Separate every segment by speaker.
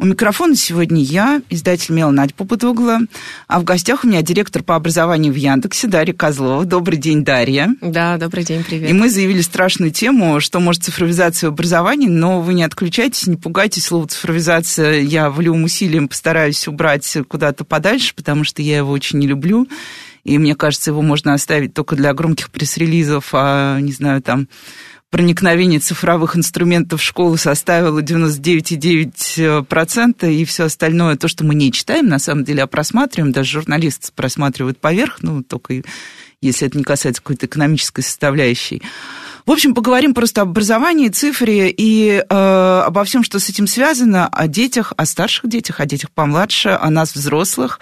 Speaker 1: У микрофона сегодня я, издатель Мела Надя Попутугла, а в гостях у меня директор по образованию в Яндексе Дарья Козлова. Добрый день, Дарья.
Speaker 2: Да, добрый день, привет.
Speaker 1: И мы заявили страшную тему, что может цифровизация образования, но вы не отключайтесь, не пугайтесь, слово цифровизация я волевым усилием постараюсь убрать куда-то подальше, потому что я его очень не люблю. И мне кажется, его можно оставить только для громких пресс-релизов, а, не знаю, там, проникновение цифровых инструментов в школу составило 99,9%, и все остальное, то, что мы не читаем, на самом деле, а просматриваем, даже журналисты просматривают поверх, ну, только если это не касается какой-то экономической составляющей. В общем, поговорим просто об образовании, цифре и э, обо всем, что с этим связано, о детях, о старших детях, о детях помладше, о нас, взрослых.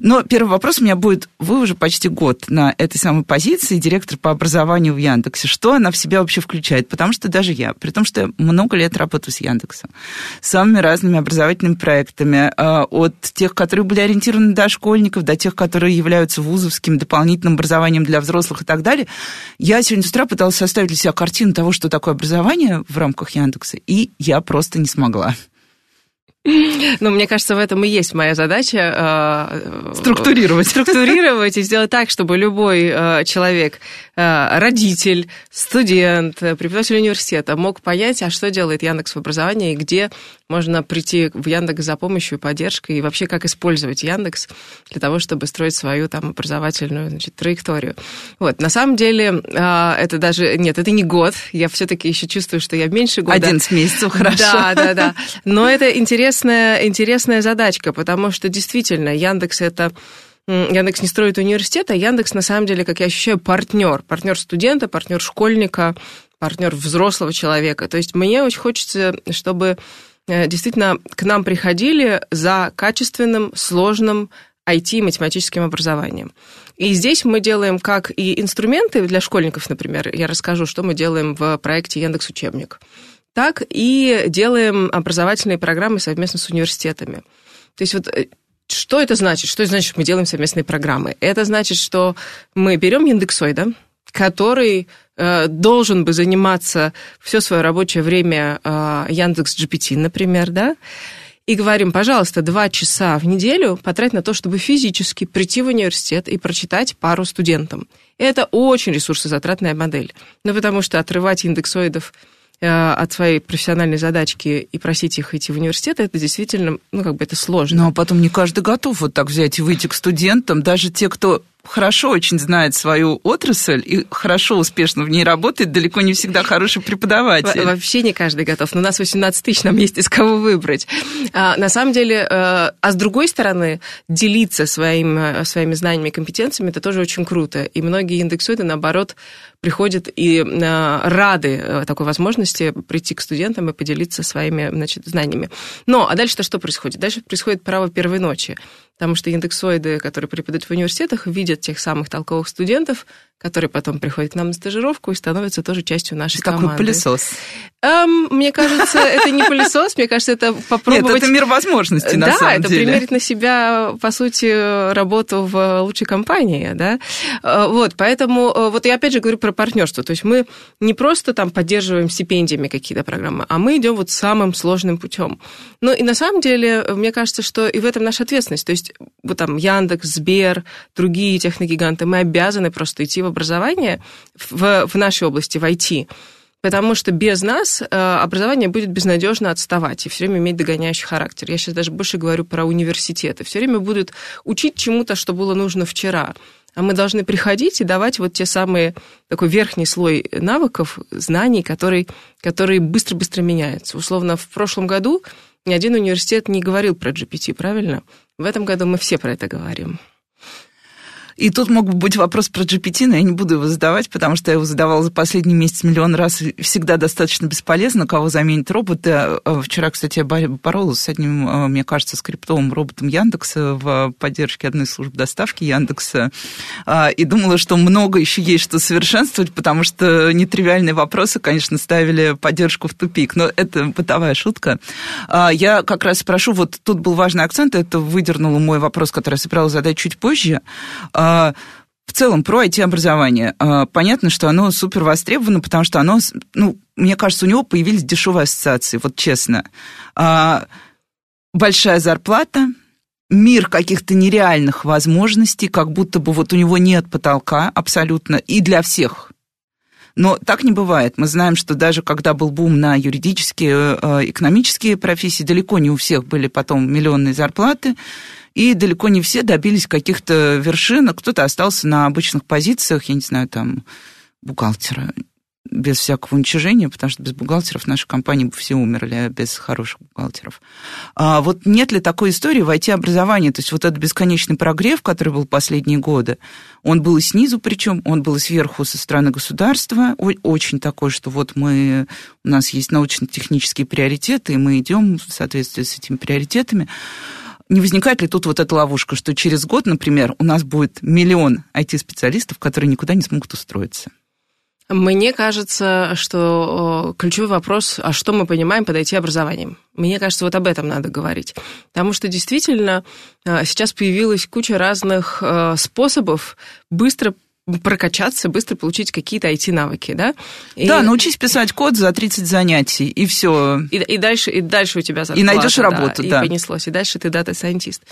Speaker 1: Но первый вопрос у меня будет, вы уже почти год на этой самой позиции, директор по образованию в Яндексе. Что она в себя вообще включает? Потому что даже я, при том, что я много лет работаю с Яндексом, с самыми разными образовательными проектами, а, от тех, которые были ориентированы до школьников, до тех, которые являются вузовским дополнительным образованием для взрослых и так далее, я сегодня с утра пыталась составить для себя картину того, что такое образование в рамках Яндекса, и я просто не смогла.
Speaker 2: Ну, мне кажется, в этом и есть моя задача.
Speaker 1: Э, структурировать.
Speaker 2: Структурировать и сделать так, чтобы любой э, человек, э, родитель, студент, преподаватель университета мог понять, а что делает Яндекс в образовании, и где можно прийти в Яндекс за помощью и поддержкой, и вообще как использовать Яндекс для того, чтобы строить свою там образовательную значит, траекторию. Вот, на самом деле, это даже, нет, это не год, я все-таки еще чувствую, что я меньше года.
Speaker 1: 11 месяцев, хорошо.
Speaker 2: Да, да, да. Но это интересная, интересная задачка, потому что действительно Яндекс это Яндекс не строит университет, а Яндекс на самом деле, как я ощущаю, партнер. Партнер студента, партнер школьника, партнер взрослого человека. То есть мне очень хочется, чтобы действительно к нам приходили за качественным, сложным IT математическим образованием. И здесь мы делаем как и инструменты для школьников, например, я расскажу, что мы делаем в проекте Яндекс Учебник так и делаем образовательные программы совместно с университетами. То есть вот э, что это значит? Что значит, что мы делаем совместные программы? Это значит, что мы берем индексоида, который э, должен бы заниматься все свое рабочее время э, Яндекс GPT, например, да, и говорим, пожалуйста, два часа в неделю потрать на то, чтобы физически прийти в университет и прочитать пару студентам. Это очень ресурсозатратная модель. Ну, потому что отрывать индексоидов Э, от своей профессиональной задачки и просить их идти в университет, это действительно, ну, как бы это сложно.
Speaker 1: Ну, а потом не каждый готов вот так взять и выйти к студентам. Даже те, кто хорошо очень знает свою отрасль и хорошо, успешно в ней работает, далеко не всегда хороший преподаватель.
Speaker 2: Вообще не каждый готов. Но у нас 18 тысяч, нам есть из кого выбрать. А, на самом деле, э, а с другой стороны, делиться своим, э, своими знаниями и компетенциями, это тоже очень круто. И многие индексуют, наоборот, приходят и э, рады такой возможности прийти к студентам и поделиться своими значит, знаниями. Но, а дальше-то что происходит? Дальше происходит право первой ночи. Потому что индексоиды, которые преподают в университетах, видят тех самых толковых студентов, которые потом приходят к нам на стажировку и становятся тоже частью нашей
Speaker 1: Какой
Speaker 2: команды.
Speaker 1: пылесос?
Speaker 2: Эм, мне кажется, это не пылесос, мне кажется, это попробовать...
Speaker 1: Нет, это мир возможностей, на
Speaker 2: да,
Speaker 1: самом
Speaker 2: деле.
Speaker 1: Да, это
Speaker 2: примерить на себя, по сути, работу в лучшей компании, да. Э, вот, поэтому, э, вот я опять же говорю про партнерство. То есть мы не просто там поддерживаем стипендиями какие-то программы, а мы идем вот самым сложным путем. Ну и на самом деле, мне кажется, что и в этом наша ответственность. То есть вот там Яндекс, Сбер, другие техногиганты, мы обязаны просто идти в образование в, в нашей области, в IT. Потому что без нас э, образование будет безнадежно отставать и все время иметь догоняющий характер. Я сейчас даже больше говорю про университеты. Все время будут учить чему-то, что было нужно вчера. А мы должны приходить и давать вот те самые, такой верхний слой навыков, знаний, который, которые быстро-быстро меняются. Условно, в прошлом году ни один университет не говорил про GPT, правильно? В этом году мы все про это говорим.
Speaker 1: И тут мог бы быть вопрос про GPT, но я не буду его задавать, потому что я его задавала за последний месяц миллион раз, и всегда достаточно бесполезно, кого заменить роботы. А, вчера, кстати, я боролась с одним, а, мне кажется, скриптовым роботом Яндекса в поддержке одной службы доставки Яндекса, а, и думала, что много еще есть что совершенствовать, потому что нетривиальные вопросы, конечно, ставили поддержку в тупик. Но это бытовая шутка. Я как раз спрошу, вот тут был важный акцент, это выдернуло мой вопрос, который я собиралась задать чуть позже. В целом про IT-образование. А, понятно, что оно супер востребовано, потому что оно, ну, мне кажется, у него появились дешевые ассоциации, вот честно. А, большая зарплата, мир каких-то нереальных возможностей, как будто бы вот у него нет потолка абсолютно, и для всех. Но так не бывает. Мы знаем, что даже когда был бум на юридические, экономические профессии, далеко не у всех были потом миллионные зарплаты и далеко не все добились каких-то вершин, кто-то остался на обычных позициях, я не знаю, там, бухгалтера, без всякого уничижения, потому что без бухгалтеров наши компании бы все умерли, без хороших бухгалтеров. А вот нет ли такой истории в IT-образовании? То есть вот этот бесконечный прогрев, который был последние годы, он был и снизу причем, он был и сверху со стороны государства, очень такой, что вот мы, у нас есть научно-технические приоритеты, и мы идем в соответствии с этими приоритетами не возникает ли тут вот эта ловушка, что через год, например, у нас будет миллион IT-специалистов, которые никуда не смогут устроиться?
Speaker 2: Мне кажется, что ключевой вопрос, а что мы понимаем под IT-образованием? Мне кажется, вот об этом надо говорить. Потому что действительно э, сейчас появилась куча разных э, способов быстро прокачаться, быстро получить какие-то IT-навыки, да?
Speaker 1: И... Да, научись писать код за 30 занятий, и все.
Speaker 2: И, и, дальше, и дальше у тебя зарплата.
Speaker 1: И найдешь работу, да.
Speaker 2: И понеслось, и дальше ты data scientist.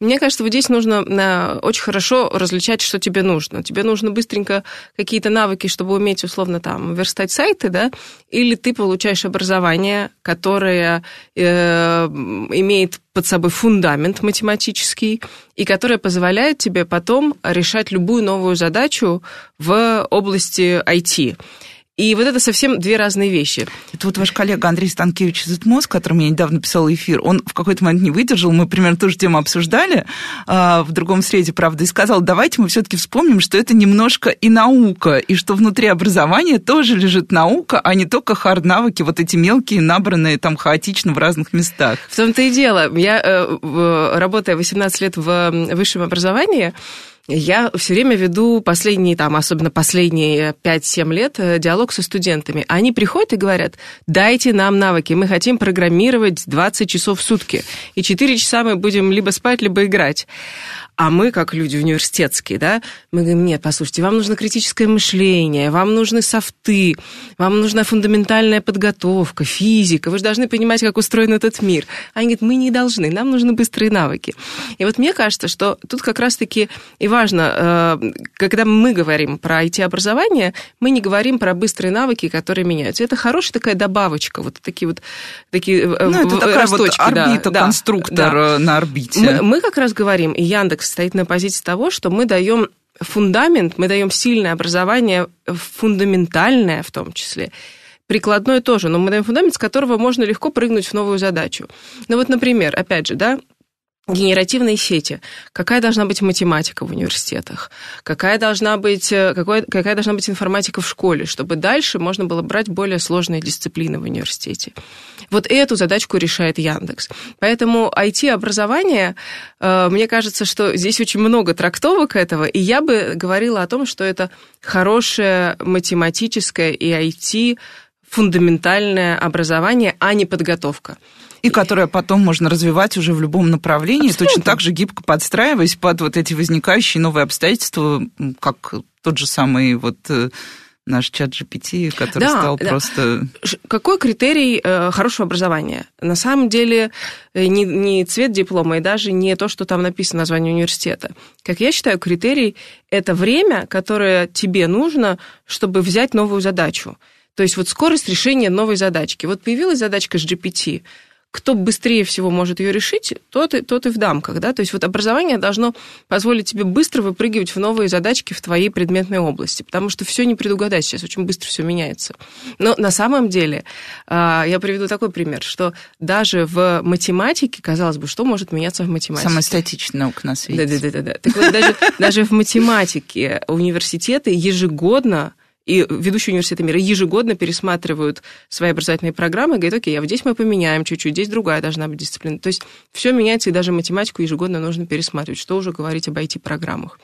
Speaker 2: Мне кажется, вот здесь нужно э, очень хорошо различать, что тебе нужно. Тебе нужно быстренько какие-то навыки, чтобы уметь, условно, там, верстать сайты, да? Или ты получаешь образование, которое э, имеет под собой фундамент математический, и которое позволяет тебе потом решать любую новую задачу в области IT. И вот это совсем две разные вещи.
Speaker 1: Это вот ваш коллега Андрей Станкевич из ИТМОС, которым я недавно писал эфир, он в какой-то момент не выдержал, мы примерно ту же тему обсуждали а, в другом среде, правда, и сказал, давайте мы все-таки вспомним, что это немножко и наука, и что внутри образования тоже лежит наука, а не только хард-навыки, вот эти мелкие, набранные там хаотично в разных местах.
Speaker 2: В том-то и дело. Я, э, работая 18 лет в высшем образовании, я все время веду последние, там, особенно последние 5-7 лет, э, диалог со студентами. Они приходят и говорят, дайте нам навыки, мы хотим программировать 20 часов в сутки, и 4 часа мы будем либо спать, либо играть. А мы, как люди университетские, да, мы говорим, нет, послушайте, вам нужно критическое мышление, вам нужны софты, вам нужна фундаментальная подготовка, физика, вы же должны понимать, как устроен этот мир. Они говорят, мы не должны, нам нужны быстрые навыки. И вот мне кажется, что тут как раз-таки и важно, э, когда мы говорим про IT-образование, мы не говорим про быстрые навыки, которые меняются. Это хорошая такая добавочка, вот такие вот такие
Speaker 1: э, ну, это такая росточки, вот орбита, да, конструктор да. на орбите.
Speaker 2: Мы, мы как раз говорим, и Яндекс стоит на позиции того, что мы даем фундамент, мы даем сильное образование, фундаментальное в том числе, прикладное тоже, но мы даем фундамент, с которого можно легко прыгнуть в новую задачу. Ну вот, например, опять же, да, генеративные сети. Какая должна быть математика в университетах? Какая должна быть, э, какой, какая должна быть информатика в школе, чтобы дальше можно было брать более сложные дисциплины в университете? Вот эту задачку решает Яндекс. Поэтому IT-образование, э, мне кажется, что здесь очень много трактовок этого, и я бы говорила о том, что это хорошее математическое и IT фундаментальное образование, а не подготовка
Speaker 1: и которое потом можно развивать уже в любом направлении, Абсолютно. точно так же гибко подстраиваясь под вот эти возникающие новые обстоятельства, как тот же самый вот э, наш чат GPT, который да, стал да. просто...
Speaker 2: Какой критерий э, хорошего образования? На самом деле э, не, не цвет диплома и даже не то, что там написано название университета. Как я считаю, критерий – это время, которое тебе нужно, чтобы взять новую задачу. То есть вот скорость решения новой задачки. Вот появилась задачка с GPT – кто быстрее всего может ее решить, тот и, тот и в дамках, да, то есть вот образование должно позволить тебе быстро выпрыгивать в новые задачки в твоей предметной области, потому что все не предугадать сейчас, очень быстро все меняется. Но на самом деле, а, я приведу такой пример, что даже в математике, казалось бы, что может меняться в математике?
Speaker 1: Самая статичная наука на свете.
Speaker 2: Да-да-да. Так вот, даже, даже в математике университеты ежегодно и ведущие университеты мира ежегодно пересматривают свои образовательные программы и говорят, окей, а вот здесь мы поменяем чуть-чуть, здесь другая должна быть дисциплина. То есть все меняется, и даже математику ежегодно нужно пересматривать. Что уже говорить об IT-программах.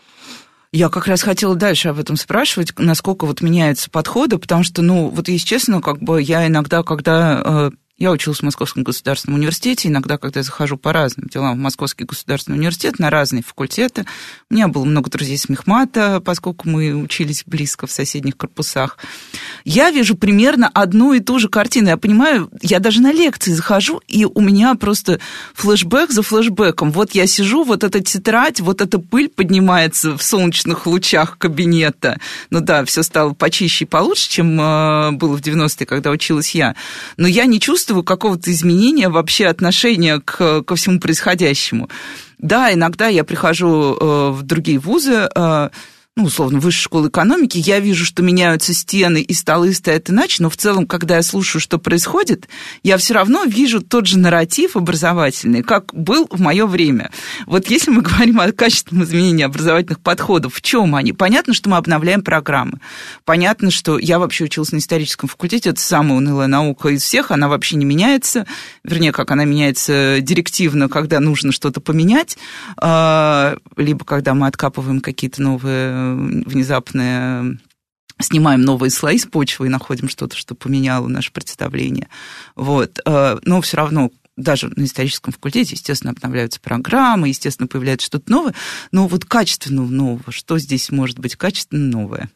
Speaker 1: Я как раз хотела дальше об этом спрашивать, насколько вот меняются подходы, потому что, ну, вот если честно, как бы я иногда, когда э, я училась в Московском государственном университете. Иногда, когда я захожу по разным делам в Московский государственный университет, на разные факультеты, у меня было много друзей с Мехмата, поскольку мы учились близко в соседних корпусах. Я вижу примерно одну и ту же картину. Я понимаю, я даже на лекции захожу, и у меня просто флешбэк за флешбэком. Вот я сижу, вот эта тетрадь, вот эта пыль поднимается в солнечных лучах кабинета. Ну да, все стало почище и получше, чем э, было в 90-е, когда училась я. Но я не чувствую чувствую какого-то изменения вообще отношения к, ко всему происходящему. Да, иногда я прихожу э, в другие вузы, э, ну, условно, высшей школы экономики, я вижу, что меняются стены и столы стоят иначе, но в целом, когда я слушаю, что происходит, я все равно вижу тот же нарратив образовательный, как был в мое время. Вот если мы говорим о качественном изменении образовательных подходов, в чем они? Понятно, что мы обновляем программы. Понятно, что я вообще училась на историческом факультете, это самая унылая наука из всех, она вообще не меняется, вернее, как она меняется директивно, когда нужно что-то поменять, а, либо когда мы откапываем какие-то новые внезапное снимаем новые слои с почвы и находим что-то, что поменяло наше представление. Вот. Э, но все равно даже на историческом факультете, естественно, обновляются программы, естественно, появляется что-то новое, но вот качественно нового, что здесь может быть качественно новое?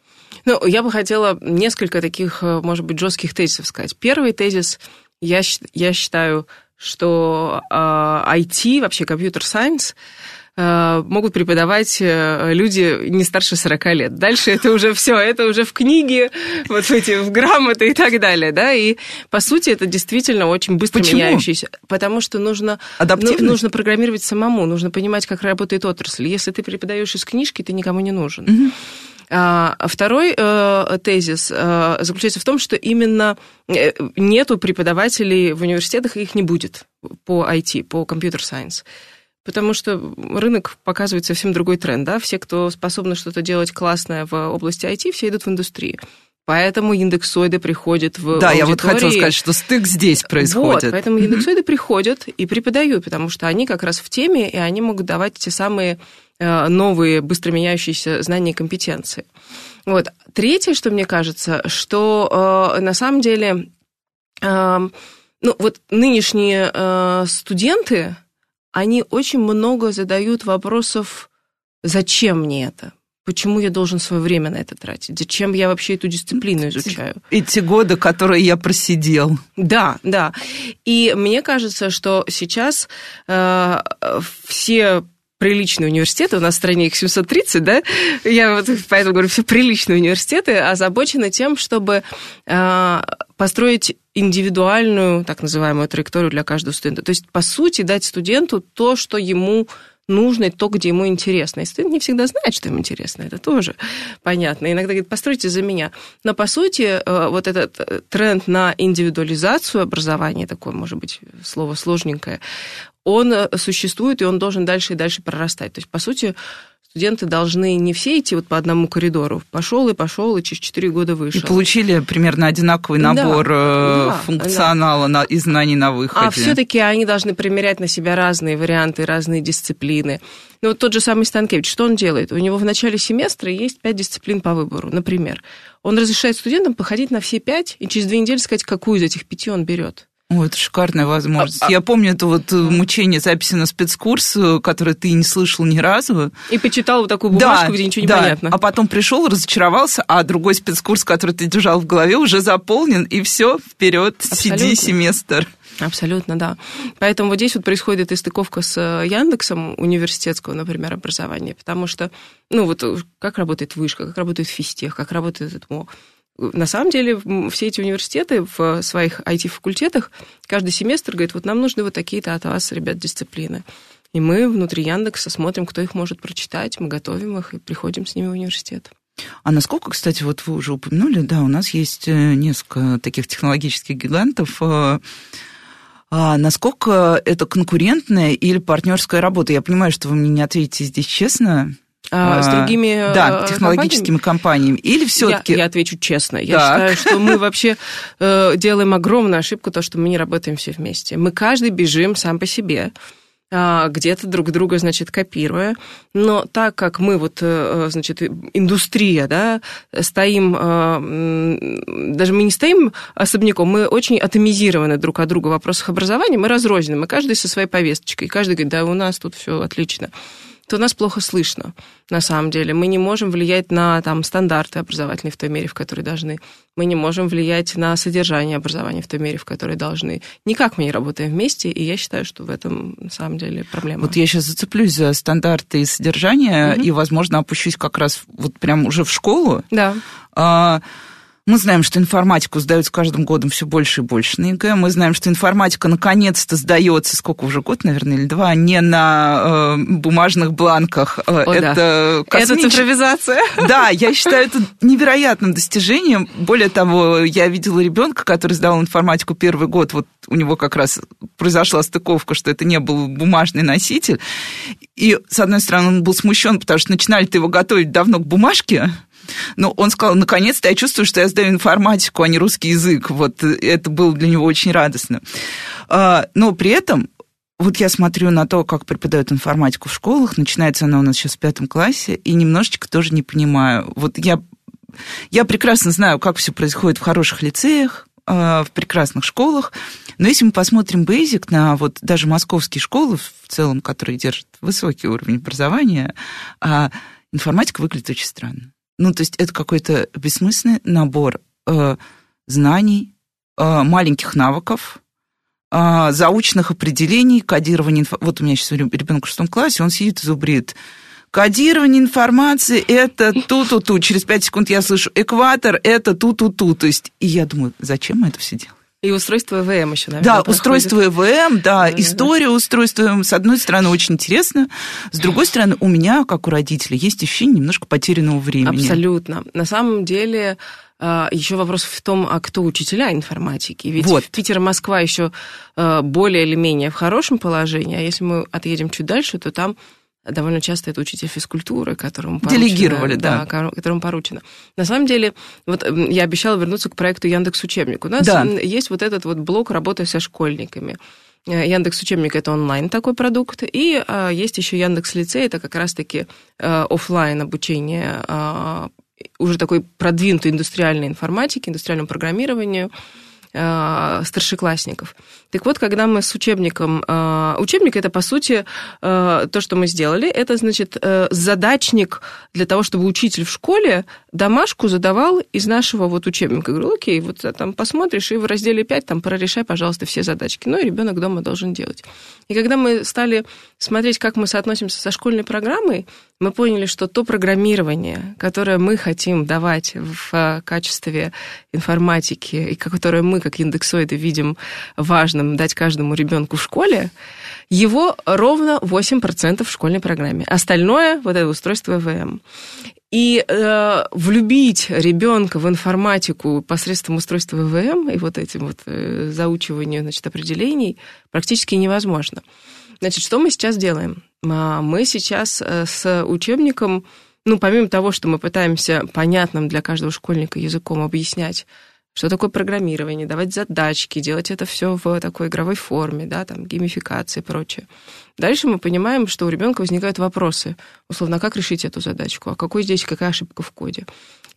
Speaker 2: Ну, я бы хотела несколько таких, э, может быть, жестких тезисов сказать. Первый тезис, я, я считаю, что э, IT, вообще компьютер-сайенс, Э, могут преподавать э, люди не старше 40 лет. Дальше это уже все, это уже в книге, вот эти, в грамоты и так далее, да, и по сути это действительно очень быстро
Speaker 1: Почему?
Speaker 2: меняющийся, потому что нужно, ну, нужно программировать самому, нужно понимать, как работает отрасль. Если ты преподаешь из книжки, ты никому не нужен. Угу. Второй э, тезис э, заключается в том, что именно э, нету преподавателей в университетах, их не будет по IT, по компьютер-сайенс. Потому что рынок показывает совсем другой тренд. Да? Все, кто способны что-то делать классное в области IT, все идут в индустрию. Поэтому индексоиды приходят в
Speaker 1: Да,
Speaker 2: аудитории.
Speaker 1: я вот хотела сказать, что стык здесь происходит.
Speaker 2: Вот, поэтому индексоиды приходят и преподают, потому что они как раз в теме, и они могут давать те самые э, новые, быстро меняющиеся знания и компетенции. Вот. Третье, что мне кажется, что э, на самом деле, э, ну вот нынешние э, студенты, они очень много задают вопросов, зачем мне это? Почему я должен свое время на это тратить? Зачем я вообще эту дисциплину изучаю?
Speaker 1: Эти годы, которые я просидел.
Speaker 2: Да, да. И мне кажется, что сейчас э, все приличные университеты, у нас в стране их 730, да, я вот поэтому говорю, все приличные университеты озабочены тем, чтобы э, построить индивидуальную, так называемую, траекторию для каждого студента. То есть, по сути, дать студенту то, что ему нужно, и то, где ему интересно. И студент не всегда знает, что ему интересно, это тоже понятно. Иногда говорит, постройте за меня. Но, по сути, э, вот этот э, тренд на индивидуализацию образования, такое, может быть, слово сложненькое, он э, существует, и он должен дальше и дальше прорастать. То есть, по сути, студенты должны не все идти вот по одному коридору. Пошел и пошел, и через 4 года вышел.
Speaker 1: И получили примерно одинаковый набор да, да, функционала да. и знаний на выходе.
Speaker 2: А все-таки они должны примерять на себя разные варианты, разные дисциплины. Ну, вот тот же самый Станкевич, что он делает? У него в начале семестра есть пять дисциплин по выбору, например. Он разрешает студентам походить на все пять и через две недели сказать, какую из этих пяти он берет.
Speaker 1: О, это шикарная возможность. А, Я помню это вот э, мучение записи на спецкурс, э, который ты не слышал ни разу.
Speaker 2: И почитал вот такую бумажку, да, где ничего не
Speaker 1: да.
Speaker 2: понятно.
Speaker 1: А потом пришел, разочаровался, а другой спецкурс, который ты держал в голове, уже заполнен, и все, вперед, сиди семестр.
Speaker 2: Абсолютно, да. Поэтому вот здесь вот происходит истыковка с э, Яндексом университетского, например, образования, потому что, ну вот как работает вышка, как работает физтех, как работает ЭТМО, на самом деле все эти университеты в своих IT-факультетах каждый семестр говорит, вот нам нужны вот такие-то от вас, ребят, дисциплины. И мы внутри Яндекса смотрим, кто их может прочитать, мы готовим их и приходим с ними в университет.
Speaker 1: А насколько, кстати, вот вы уже упомянули, да, у нас есть э, несколько таких технологических гигантов. Э, а насколько это конкурентная или партнерская работа? Я понимаю, что вы мне не ответите здесь честно.
Speaker 2: А, с другими
Speaker 1: да, технологическими компаниями? компаниями. Или все-таки...
Speaker 2: Я, я отвечу честно. Я так. считаю, что мы вообще э, делаем огромную ошибку, то, что мы не работаем все вместе. Мы каждый бежим сам по себе. А, где-то друг друга, значит, копируя. Но так как мы вот, э, значит, индустрия, да, стоим, э, даже мы не стоим особняком, мы очень атомизированы друг от друга в вопросах образования, мы разрознены, мы каждый со своей повесточкой, каждый говорит, да, у нас тут все отлично то нас плохо слышно, на самом деле. Мы не можем влиять на там, стандарты образовательные в той мере, в которой должны. Мы не можем влиять на содержание образования в той мере, в которой должны. Никак мы не работаем вместе, и я считаю, что в этом, на самом деле, проблема.
Speaker 1: Вот я сейчас зацеплюсь за стандарты и содержание, угу. и, возможно, опущусь как раз вот прям уже в школу.
Speaker 2: Да.
Speaker 1: А, мы знаем, что информатику сдают с каждым годом все больше и больше на ЕГЭ. Мы знаем, что информатика наконец-то сдается, сколько уже год, наверное, или два, не на э, бумажных бланках.
Speaker 2: Э, О, это да. Это цифровизация.
Speaker 1: Да, я считаю это невероятным достижением. Более того, я видела ребенка, который сдал информатику первый год. Вот у него как раз произошла стыковка, что это не был бумажный носитель. И, с одной стороны, он был смущен, потому что начинали-то его готовить давно к бумажке, ну, он сказал, наконец-то я чувствую, что я сдаю информатику, а не русский язык. Вот это было для него очень радостно. А, но при этом вот я смотрю на то, как преподают информатику в школах, начинается она у нас сейчас в пятом классе, и немножечко тоже не понимаю. Вот я, я прекрасно знаю, как все происходит в хороших лицеях, а, в прекрасных школах, но если мы посмотрим Basic на вот даже московские школы в целом, которые держат высокий уровень образования, а, информатика выглядит очень странно. Ну, то есть это какой-то бессмысленный набор э, знаний, э, маленьких навыков, э, заученных определений, кодирования. Вот у меня сейчас ребенок в шестом классе, он сидит и зубрит. Кодирование информации – это ту-ту-ту. Через пять секунд я слышу экватор – это ту-ту-ту. То есть, и я думаю, зачем мы это все делаем?
Speaker 2: И устройство ЭВМ еще, наверное,
Speaker 1: Да, проходит. устройство ЭВМ, да, да история да. устройства ЭВМ, с одной стороны, очень интересно, с другой стороны, у меня, как у родителей, есть ощущение немножко потерянного времени.
Speaker 2: Абсолютно. На самом деле, а, еще вопрос в том, а кто учителя информатики. Ведь вот. Питер и Москва еще а, более или менее в хорошем положении, а если мы отъедем чуть дальше, то там довольно часто это учитель физкультуры, которому поручено,
Speaker 1: Делегировали, да.
Speaker 2: да. Которому поручено. На самом деле, вот я обещала вернуться к проекту Яндекс Учебник. У нас
Speaker 1: да.
Speaker 2: есть вот этот вот блок работы со школьниками. Э, Яндекс Учебник это онлайн такой продукт, и а, есть еще Яндекс Лицей, это как раз-таки а, офлайн обучение а, уже такой продвинутой индустриальной информатики, индустриальному программированию старшеклассников. Так вот, когда мы с учебником... Э, учебник – это, по сути, э, то, что мы сделали. Это, значит, э, задачник для того, чтобы учитель в школе домашку задавал из нашего вот учебника. Я говорю, окей, вот там посмотришь, и в разделе 5 там прорешай, пожалуйста, все задачки. Ну, и ребенок дома должен делать. И когда мы стали смотреть, как мы соотносимся со школьной программой, мы поняли, что то программирование, которое мы хотим давать в качестве информатики, и которое мы, как индексоиды, видим важным, дать каждому ребенку в школе, его ровно 8% в школьной программе. Остальное вот это устройство ВМ. И э, влюбить ребенка в информатику посредством устройства ВВМ и вот этим вот э, заучиванием значит, определений практически невозможно. Значит, что мы сейчас делаем? А, мы сейчас э, с учебником, ну, помимо того, что мы пытаемся понятным для каждого школьника языком объяснять, что такое программирование, давать задачки, делать это все в такой игровой форме, да, там, геймификации и прочее. Дальше мы понимаем, что у ребенка возникают вопросы, условно, как решить эту задачку, а какой здесь, какая ошибка в коде.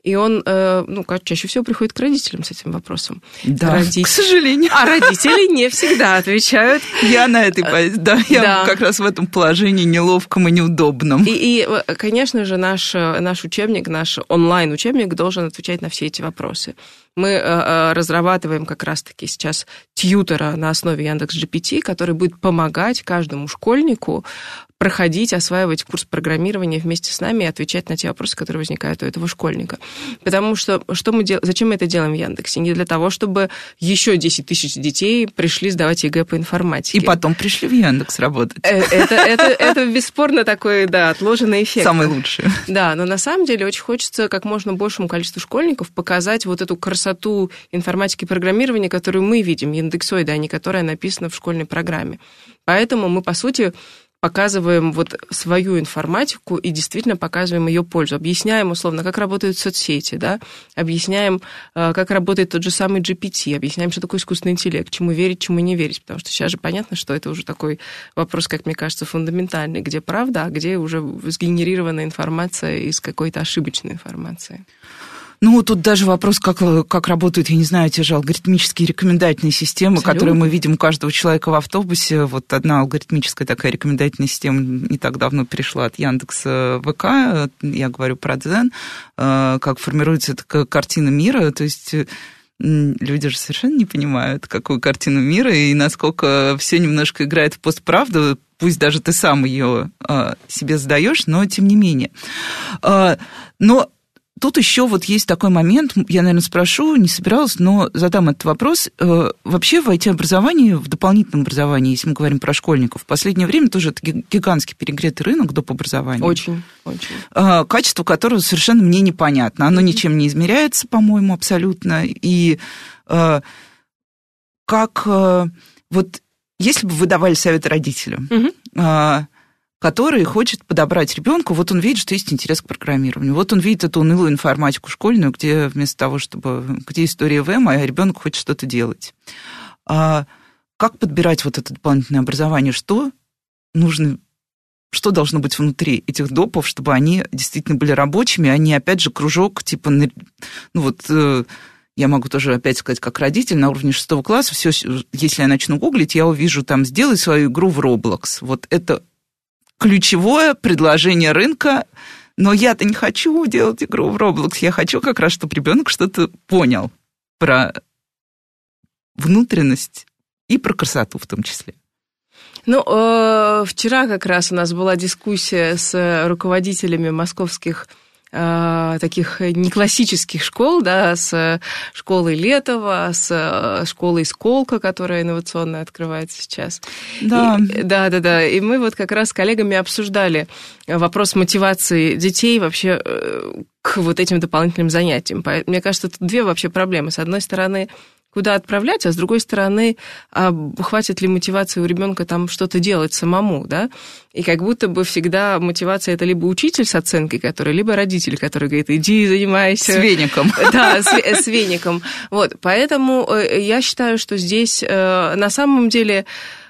Speaker 2: И он, э, ну, чаще всего приходит к родителям с этим вопросом.
Speaker 1: Да, Родитель... к сожалению.
Speaker 2: А родители не всегда отвечают.
Speaker 1: Я на этой позиции, да, я да. как раз в этом положении неловком и неудобном.
Speaker 2: И, и конечно же, наш, наш учебник, наш онлайн-учебник должен отвечать на все эти вопросы. Мы э, э, разрабатываем как раз-таки сейчас тьютора на основе Яндекс GPT, который будет помогать каждому школьнику проходить, осваивать курс программирования вместе с нами и отвечать на те вопросы, которые возникают у этого школьника. Потому что, что мы дел... зачем мы это делаем в Яндексе? Не для того, чтобы еще 10 тысяч детей пришли сдавать ЕГЭ по информатике.
Speaker 1: И потом пришли в Яндекс работать.
Speaker 2: Э, это, это, это бесспорно такой, да, отложенный эффект.
Speaker 1: Самый лучший.
Speaker 2: Да, но на самом деле очень хочется как можно большему количеству школьников показать вот эту красоту информатики и программирования, которую мы видим, индексоида, а не которая написана в школьной программе. Поэтому мы, по сути, показываем вот свою информатику и действительно показываем ее пользу. Объясняем, условно, как работают соцсети, да? объясняем, э, как работает тот же самый GPT, объясняем, что такое искусственный интеллект, чему верить, чему не верить, потому что сейчас же понятно, что это уже такой вопрос, как мне кажется, фундаментальный, где правда, а где уже сгенерированная информация из какой-то ошибочной информации.
Speaker 1: Ну, тут даже вопрос, как, как работают, я не знаю, те же алгоритмические рекомендательные системы, Абсолютно. которые мы видим у каждого человека в автобусе. Вот одна алгоритмическая такая рекомендательная система не так давно перешла от Яндекса ВК, я говорю про Дзен, э, как формируется такая картина мира, то есть люди же совершенно не понимают, какую картину мира и насколько все немножко играет в постправду, пусть даже ты сам ее э, себе задаешь, но тем не менее. Э, но Тут еще вот есть такой момент, я, наверное, спрошу, не собиралась, но задам этот вопрос. Э, вообще в IT-образовании, в дополнительном образовании, если мы говорим про школьников, в последнее время тоже это гигантский перегретый рынок доп. образования.
Speaker 2: Очень, очень.
Speaker 1: Э, качество которого совершенно мне непонятно. Оно ничем не измеряется, по-моему, абсолютно. И э, как вот если бы вы давали совет родителям, mm который хочет подобрать ребенку, вот он видит, что есть интерес к программированию, вот он видит эту унылую информатику школьную, где вместо того, чтобы, где история ВМ, а ребенок хочет что-то делать. А как подбирать вот это дополнительное образование? Что нужно что должно быть внутри этих допов, чтобы они действительно были рабочими, а не, опять же, кружок, типа, ну вот, э, я могу тоже опять сказать, как родитель, на уровне шестого класса, все, если я начну гуглить, я увижу там, сделай свою игру в Roblox. Вот это ключевое предложение рынка, но я-то не хочу делать игру в Roblox, я хочу как раз, чтобы ребенок что-то понял про внутренность и про красоту в том числе.
Speaker 2: Ну, э, вчера как раз у нас была дискуссия с руководителями московских Э, таких неклассических школ, да, с школой Летова, с э, школой Сколка, которая инновационно открывается сейчас.
Speaker 1: Да.
Speaker 2: И, да, да, да. И мы вот как раз с коллегами обсуждали вопрос мотивации детей вообще э, к вот этим дополнительным занятиям. Мне кажется, тут две вообще проблемы. С одной стороны, куда отправлять, а с другой стороны, а хватит ли мотивации у ребенка там что-то делать самому, да? И как будто бы всегда мотивация это либо учитель с оценкой, который, либо родитель, который говорит, иди занимайся.
Speaker 1: С веником.
Speaker 2: Да, с, с веником. Вот, поэтому э, я считаю, что здесь э, на самом деле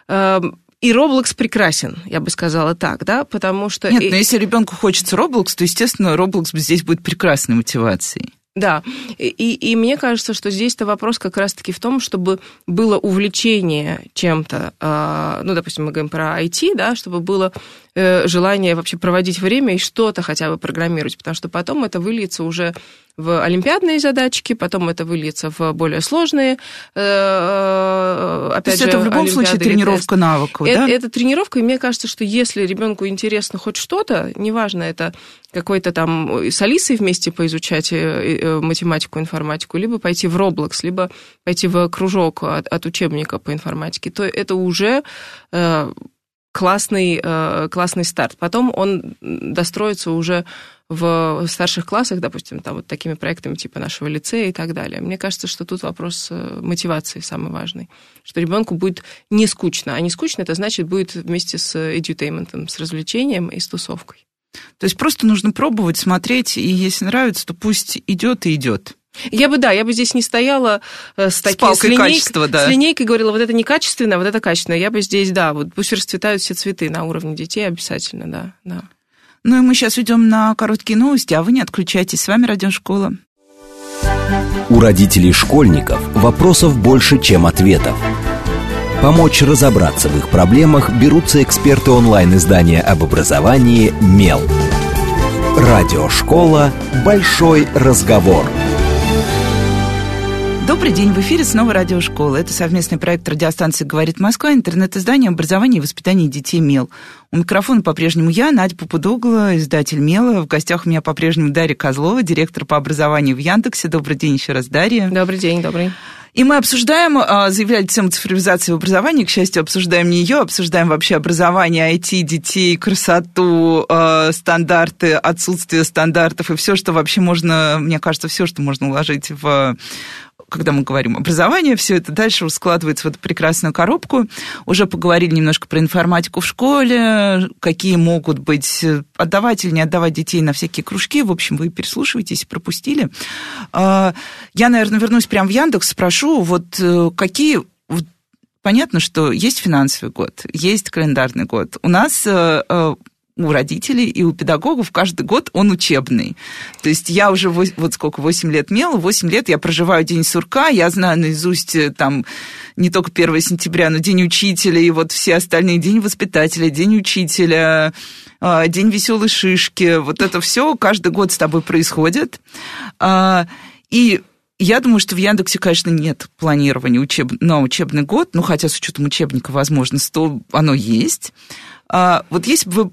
Speaker 2: э, и Roblox прекрасен, я бы сказала так, да, потому что...
Speaker 1: Нет, но если ребенку хочется Roblox, то, естественно, Roblox здесь будет прекрасной мотивацией.
Speaker 2: Да, и, и мне кажется, что здесь-то вопрос как раз-таки в том, чтобы было увлечение чем-то, а, ну, допустим, мы говорим про IT, да, чтобы было желание вообще проводить время и что-то хотя бы программировать, потому что потом это выльется уже в олимпиадные задачки, потом это выльется в более сложные. Э,
Speaker 1: э, опять То есть же, это в любом случае тренировка навыков,
Speaker 2: это,
Speaker 1: да?
Speaker 2: Это тренировка, и мне кажется, что если ребенку интересно хоть что-то, неважно, это какой-то там с Алисой вместе поизучать э, математику, информатику, либо пойти в Roblox, либо пойти в кружок от, от учебника по информатике, то это уже классный, классный старт. Потом он достроится уже в старших классах, допустим, там вот такими проектами типа нашего лицея и так далее. Мне кажется, что тут вопрос э, мотивации самый важный. Что ребенку будет не скучно. А не скучно, это значит, будет вместе с edutainment, с развлечением и с тусовкой.
Speaker 1: То есть просто нужно пробовать, смотреть, и если нравится, то пусть идет и идет.
Speaker 2: Я бы, да, я бы здесь не стояла э, с, таким, с, с, линейкой, качества, да. с линейкой, говорила, вот это некачественно, а вот это качественно. Я бы здесь, да, вот пусть расцветают все цветы на уровне детей обязательно, да, да.
Speaker 1: Ну и мы сейчас идем на короткие новости, а вы не отключайтесь. С вами Радиошкола.
Speaker 3: У родителей школьников вопросов больше, чем ответов. Помочь разобраться в их проблемах берутся эксперты онлайн-издания об образовании «Мел». Радиошкола «Большой разговор».
Speaker 1: Добрый день, в эфире снова радиошкола. Это совместный проект радиостанции «Говорит Москва», интернет-издание образования и воспитания детей «Мел». У микрофона по-прежнему я, Надя Попудогла, издатель «Мела». В гостях у меня по-прежнему Дарья Козлова, директор по образованию в Яндексе. Добрый день еще раз, Дарья.
Speaker 2: Добрый день, добрый.
Speaker 1: И мы обсуждаем, а, заявляли тему цифровизации в образовании, к счастью, обсуждаем не ее, обсуждаем вообще образование, IT, детей, красоту, а, стандарты, отсутствие стандартов и все, что вообще можно, мне кажется, все, что можно уложить в когда мы говорим образование, все это дальше складывается в эту прекрасную коробку. Уже поговорили немножко про информатику в школе, какие могут быть, э, отдавать или не отдавать детей на всякие кружки. В общем, вы переслушиваетесь, пропустили. А, я, наверное, вернусь прямо в Яндекс, спрошу, вот э, какие Понятно, что есть финансовый год, есть календарный год. У нас э, у родителей и у педагогов каждый год он учебный. То есть я уже вот сколько, 8 лет мела, 8 лет я проживаю день сурка, я знаю наизусть э, там не только 1 сентября, но день учителя и вот все остальные, день воспитателя, день учителя, а, день веселой шишки. Вот это все каждый год с тобой происходит. А, и я думаю, что в Яндексе, конечно, нет планирования учеб... на учебный год, ну, хотя с учетом учебника, возможно, то оно есть. А, вот если бы вы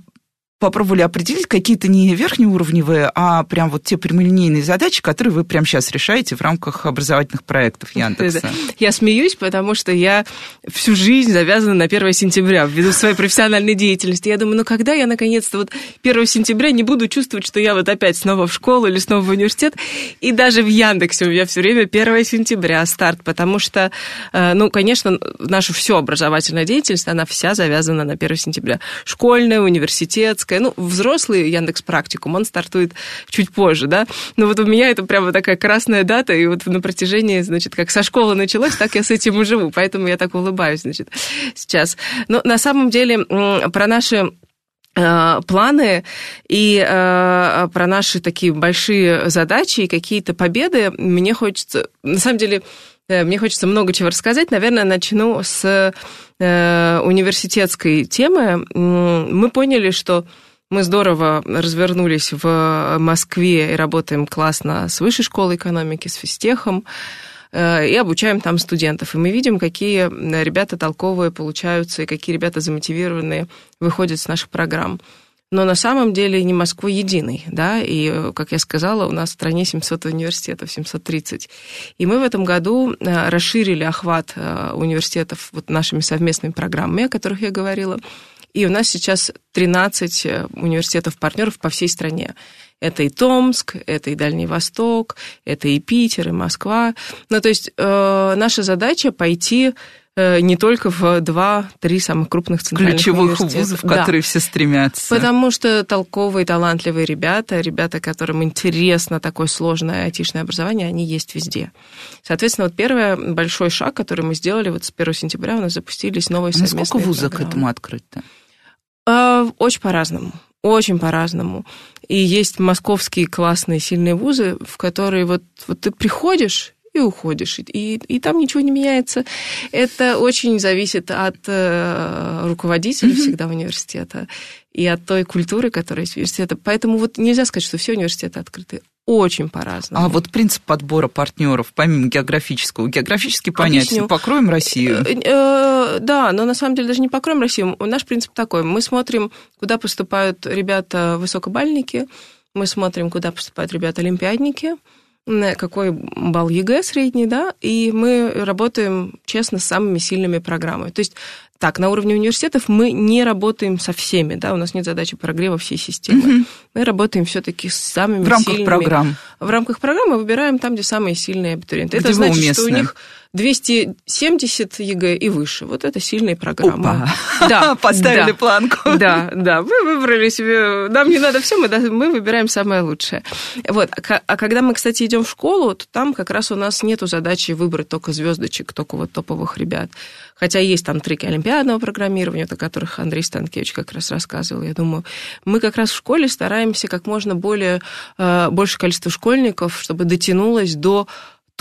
Speaker 1: попробовали определить какие-то не верхнеуровневые, а прям вот те прямолинейные задачи, которые вы прямо сейчас решаете в рамках образовательных проектов Яндекса.
Speaker 2: Я смеюсь, потому что я всю жизнь завязана на 1 сентября ввиду своей профессиональной деятельности. Я думаю, ну когда я наконец-то вот 1 сентября не буду чувствовать, что я вот опять снова в школу или снова в университет. И даже в Яндексе у меня все время 1 сентября старт, потому что, э, ну, конечно, наша все образовательная деятельность, она вся завязана на 1 сентября. Школьная, университетская, детская. Ну, взрослый Яндекс Практикум, он стартует чуть позже, да. Но вот у меня это прямо такая красная дата, и вот на протяжении, значит, как со школы началось, так я с этим и живу. Поэтому я так улыбаюсь, значит, сейчас. Но на самом деле про наши э, планы и э, про наши такие большие задачи и какие-то победы мне хочется, на самом деле, мне хочется много чего рассказать. Наверное, начну с э, университетской темы. Мы поняли, что мы здорово развернулись в Москве и работаем классно с Высшей школой экономики, с физтехом э, и обучаем там студентов. И мы видим, какие ребята толковые получаются и какие ребята замотивированные выходят с наших программ. Но на самом деле не Москва единый, да, и, как я сказала, у нас в стране 700 университетов, 730. И мы в этом году э, расширили охват э, университетов вот нашими совместными программами, о которых я говорила, и у нас сейчас 13 э, университетов-партнеров по всей стране. Это и Томск, это и Дальний Восток, это и Питер, и Москва. Ну, то есть э, наша задача пойти э, не только в два-три самых крупных центральных
Speaker 1: Ключевых вузов, да. которые все стремятся.
Speaker 2: Потому что толковые, талантливые ребята, ребята, которым интересно такое сложное айтишное образование, они есть везде. Соответственно, вот первый большой шаг, который мы сделали, вот с 1 сентября у нас запустились новые а совместные
Speaker 1: Сколько вузов программы. к этому открыто?
Speaker 2: А, очень по-разному. Очень по-разному. И есть московские классные, сильные вузы, в которые вот, вот ты приходишь и уходишь, и, и там ничего не меняется. Это очень зависит от э, руководителя mm-hmm. всегда университета и от той культуры, которая есть в университете. Поэтому вот нельзя сказать, что все университеты открыты очень по-разному.
Speaker 1: А вот принцип подбора партнеров, помимо географического, географически понятен, покроем Россию. Э,
Speaker 2: э, да, но на самом деле даже не покроем Россию. Наш принцип такой, мы смотрим, куда поступают ребята высокобальники, мы смотрим, куда поступают ребята олимпиадники, какой балл ЕГЭ средний, да, и мы работаем честно с самыми сильными программами. То есть так, на уровне университетов мы не работаем со всеми, да, у нас нет задачи прогрева всей системы. Угу. Мы работаем все-таки с самыми
Speaker 1: в рамках
Speaker 2: сильными.
Speaker 1: программ.
Speaker 2: В рамках программы выбираем там, где самые сильные абитуриенты.
Speaker 1: Где
Speaker 2: Это значит,
Speaker 1: уместны.
Speaker 2: что у них 270 ЕГЭ и выше. Вот это сильные программы.
Speaker 1: Опа. Да, Поставили
Speaker 2: да,
Speaker 1: планку.
Speaker 2: Да, да, вы выбрали себе... Нам не надо все, мы, мы выбираем самое лучшее. Вот. А когда мы, кстати, идем в школу, то там как раз у нас нету задачи выбрать только звездочек, только вот топовых ребят. Хотя есть там треки олимпиадного программирования, о которых Андрей Станкевич как раз рассказывал, я думаю. Мы как раз в школе стараемся как можно более, э, больше количество школьников, чтобы дотянулось до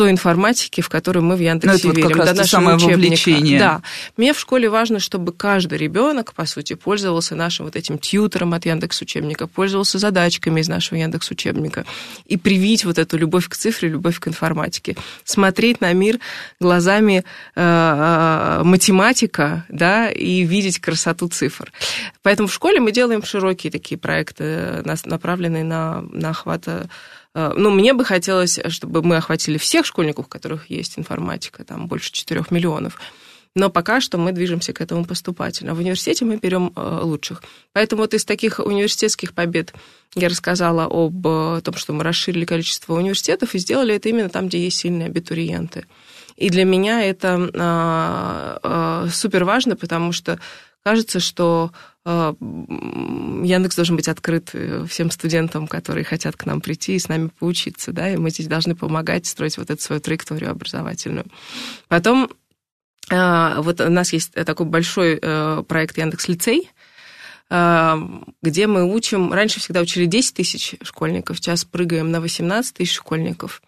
Speaker 2: той информатики, в которую мы в Яндексе
Speaker 1: ну, это
Speaker 2: верим.
Speaker 1: Вот как
Speaker 2: до
Speaker 1: раз самое
Speaker 2: учебника.
Speaker 1: вовлечение.
Speaker 2: Да. Мне в школе важно, чтобы каждый ребенок, по сути, пользовался нашим вот этим тьютером от Яндекс учебника, пользовался задачками из нашего Яндекс учебника и привить вот эту любовь к цифре, любовь к информатике. Смотреть на мир глазами э, э математика, да, и видеть красоту цифр. Поэтому в школе мы делаем широкие такие проекты, э, направленные на, на охват ну, мне бы хотелось, чтобы мы охватили всех школьников, у которых есть информатика, там больше 4 миллионов. Но пока что мы движемся к этому поступательно. В университете мы берем э, лучших. Поэтому вот из таких университетских побед я рассказала об э, том, что мы расширили количество университетов и сделали это именно там, где есть сильные абитуриенты. И для меня это супер важно, потому что кажется, что э, Яндекс должен быть открыт э, всем студентам, которые хотят к нам прийти и с нами поучиться, да, и мы здесь должны помогать строить вот эту свою траекторию образовательную. Потом э, вот у нас есть такой большой проект Яндекс Лицей, где мы учим, раньше всегда учили 10 тысяч школьников, сейчас прыгаем на 18 тысяч школьников.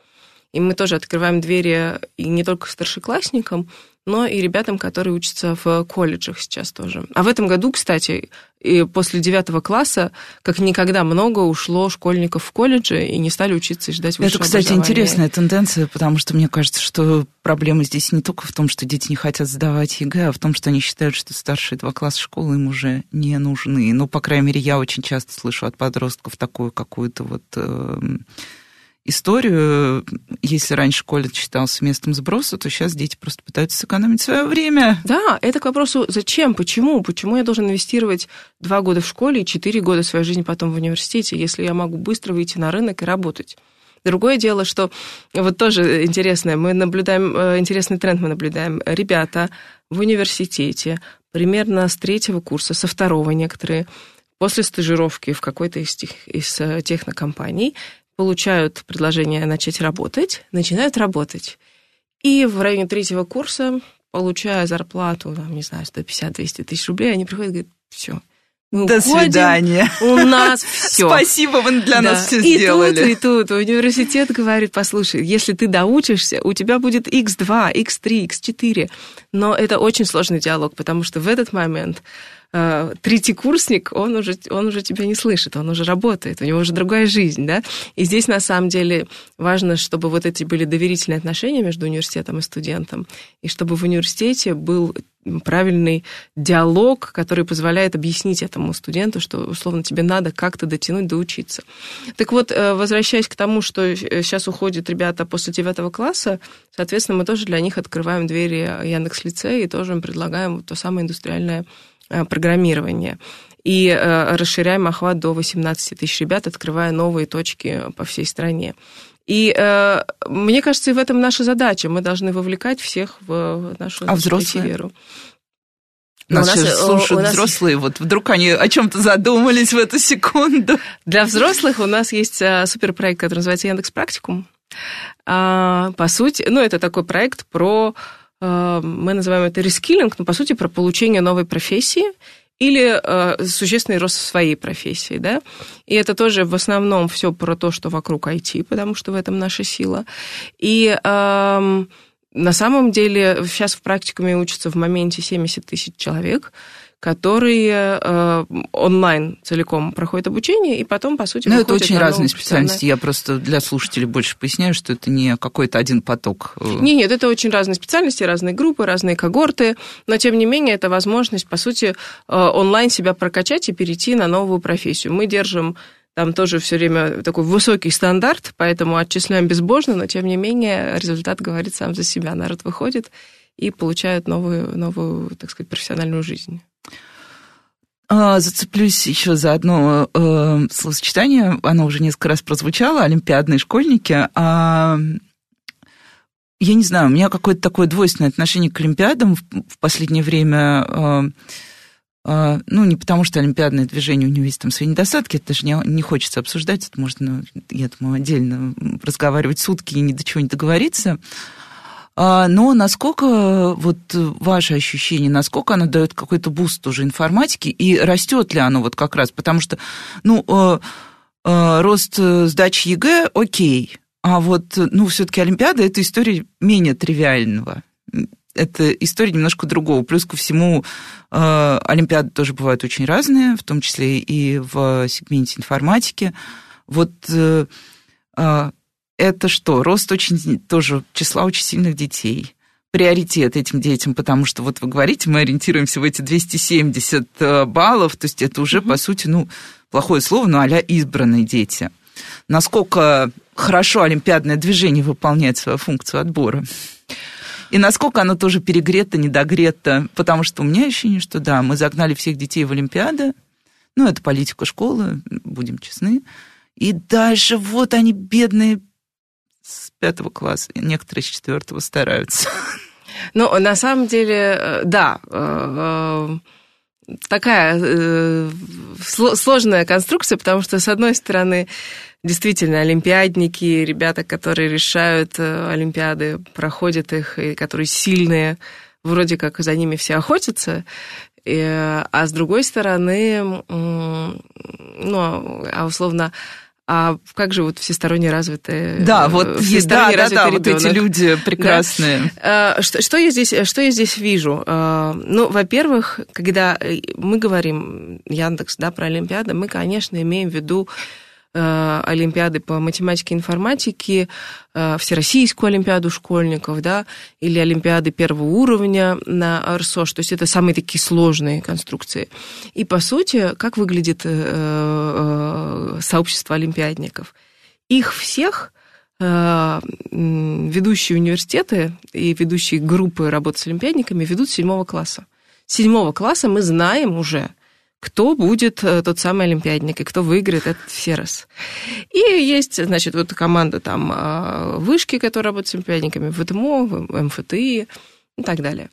Speaker 2: И мы тоже открываем двери и не только старшеклассникам, но и ребятам, которые учатся в колледжах сейчас тоже. А в этом году, кстати, и после девятого класса, как никогда много ушло школьников в колледже и не стали учиться и ждать высшего
Speaker 1: Это, кстати, интересная тенденция, потому что мне кажется, что проблема здесь не только в том, что дети не хотят сдавать ЕГЭ, а в том, что они считают, что старшие два класса школы им уже не нужны. Ну, по крайней мере, я очень часто слышу от подростков такую какую-то вот... Э, историю. Если раньше колледж считался местом сброса, то сейчас дети просто пытаются сэкономить свое время.
Speaker 2: Да, это к вопросу, зачем, почему? Почему я должен инвестировать два года в школе и четыре года своей жизни потом в университете, если я могу быстро выйти на рынок и работать? Другое дело, что вот тоже интересное, мы наблюдаем, э, интересный тренд мы наблюдаем. Ребята в университете примерно с третьего курса, со второго некоторые, после стажировки в какой-то из, тех, из э, технокомпаний получают предложение начать работать, начинают работать. И в районе третьего курса, получая зарплату, там, не знаю, 150-200 тысяч рублей, они приходят и говорят, все,
Speaker 1: мы До уходим, свидания.
Speaker 2: У нас все.
Speaker 1: Спасибо, вы для да. нас все и сделали.
Speaker 2: И тут, и тут. Университет говорит, послушай, если ты доучишься, у тебя будет x2, x3, x4. Но это очень сложный диалог, потому что в этот момент э, третий курсник, он уже, он уже тебя не слышит, он уже работает, у него уже другая жизнь, да. И здесь на самом деле важно, чтобы вот эти были доверительные отношения между университетом и студентом, и чтобы в университете был правильный диалог, который позволяет объяснить этому студенту, что, условно, тебе надо как-то дотянуть, доучиться. Так вот, э, возвращаясь к тому, что сейчас уходят ребята после девятого класса, соответственно, мы тоже для них открываем двери Яндекс Лицея и тоже им предлагаем то самое индустриальное э, программирование. И э, расширяем охват до 18 тысяч ребят, открывая новые точки по всей стране. И э, мне кажется, и в этом наша задача. Мы должны вовлекать всех в нашу
Speaker 1: а взрослые? веру. Нас, нас сейчас слушают нас... взрослые, вот вдруг они о чем-то задумались в эту секунду.
Speaker 2: Для взрослых у нас есть э, суперпроект, который называется Яндекс Практикум. А, по сути, ну, это такой проект про, мы называем это рескилинг, но по сути про получение новой профессии или э, существенный рост в своей профессии, да. И это тоже в основном все про то, что вокруг IT, потому что в этом наша сила. И э, на самом деле сейчас в практикуме учатся в моменте 70 тысяч человек, которые э, онлайн целиком проходят обучение, и потом, по сути,
Speaker 1: Ну, это очень разные специальности. Я просто для слушателей больше поясняю, что это не какой-то один поток.
Speaker 2: Э. Нет, нет, это очень разные специальности, разные группы, разные когорты, но, тем не менее, это возможность, по сути, э, онлайн себя прокачать и перейти на новую профессию. Мы держим там тоже все время такой высокий стандарт, поэтому отчисляем безбожно, но, тем не менее, результат говорит сам за себя. Народ выходит и получает новую, новую так сказать, профессиональную жизнь.
Speaker 1: А, зацеплюсь еще за одно э, словосочетание, оно уже несколько раз прозвучало, олимпиадные школьники. А, я не знаю, у меня какое-то такое двойственное отношение к олимпиадам в, в последнее время. Э, э, ну, не потому, что олимпиадное движение, у него есть там свои недостатки, это даже не, не хочется обсуждать, это можно, я думаю, отдельно разговаривать сутки и ни до чего не договориться. Но насколько вот ваше ощущение, насколько оно дает какой-то boost уже информатики, и растет ли оно вот как раз, потому что, ну, э, э, рост сдачи ЕГЭ, окей, А вот, ну, все-таки Олимпиада – это история менее тривиального. Это история немножко другого. Плюс ко всему, э, Олимпиады тоже бывают очень разные, в том числе и в сегменте информатики. Вот э, э, это что? Рост очень тоже числа очень сильных детей приоритет этим детям, потому что вот вы говорите, мы ориентируемся в эти 270 э, баллов, то есть это уже, mm-hmm. по сути, ну, плохое слово, но а избранные дети. Насколько хорошо олимпиадное движение выполняет свою функцию отбора? И насколько оно тоже перегрето, недогрето? Потому что у меня ощущение, что да, мы загнали всех детей в Олимпиады, ну, это политика школы, будем честны. И дальше вот они, бедные, с пятого класса, некоторые с четвертого стараются.
Speaker 2: Ну, на самом деле, э, да, э, э, такая сложная конструкция, потому что, с одной стороны, действительно, олимпиадники, ребята, которые решают олимпиады, проходят их, и которые сильные, вроде как за ними все охотятся, а с другой стороны, ну, а условно, а как же вот всесторонне развитые
Speaker 1: Да, вот всесторонне да, да, да, вот эти люди прекрасные.
Speaker 2: Да. Что, что, я здесь, что я здесь вижу? А, ну, во-первых, когда мы говорим Яндекс, да, про Олимпиады, мы, конечно, имеем в виду Э, олимпиады по математике и информатике, э, Всероссийскую олимпиаду школьников, да, или олимпиады первого уровня на РСОШ, то есть это самые такие сложные конструкции. И, по сути, как выглядит э, сообщество олимпиадников? Их всех ведущие университеты и ведущие группы работы с олимпиадниками ведут с седьмого класса. С седьмого класса мы знаем уже, кто будет э, тот самый олимпиадник и кто выиграет этот Феррес. И есть, значит, вот команда там а, вышки, которые работают с олимпиадниками, ВТМО, МФТИ и так далее.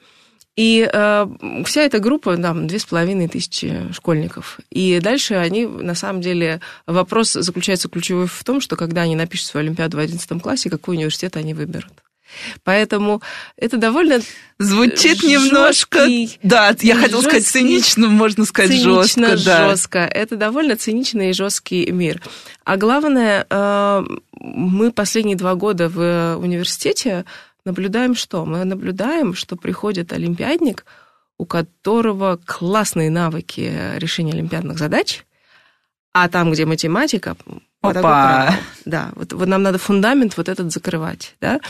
Speaker 2: И э, вся эта группа, там, две с половиной тысячи школьников. И дальше они, на самом деле, вопрос заключается ключевой в том, что когда они напишут свою Олимпиаду в 11 классе, какой университет они выберут. Поэтому это довольно
Speaker 1: звучит немножко. Да, я хотела сказать цинично, можно сказать цинично,
Speaker 2: жестко. Да. жестко. Это довольно циничный и жесткий мир. А главное, э, мы последние два года в университете наблюдаем что? Мы наблюдаем, что приходит олимпиадник, у которого классные навыки решения олимпиадных задач, а там, где математика,
Speaker 1: Опа.
Speaker 2: Да, вот, вот нам надо фундамент вот этот закрывать, да.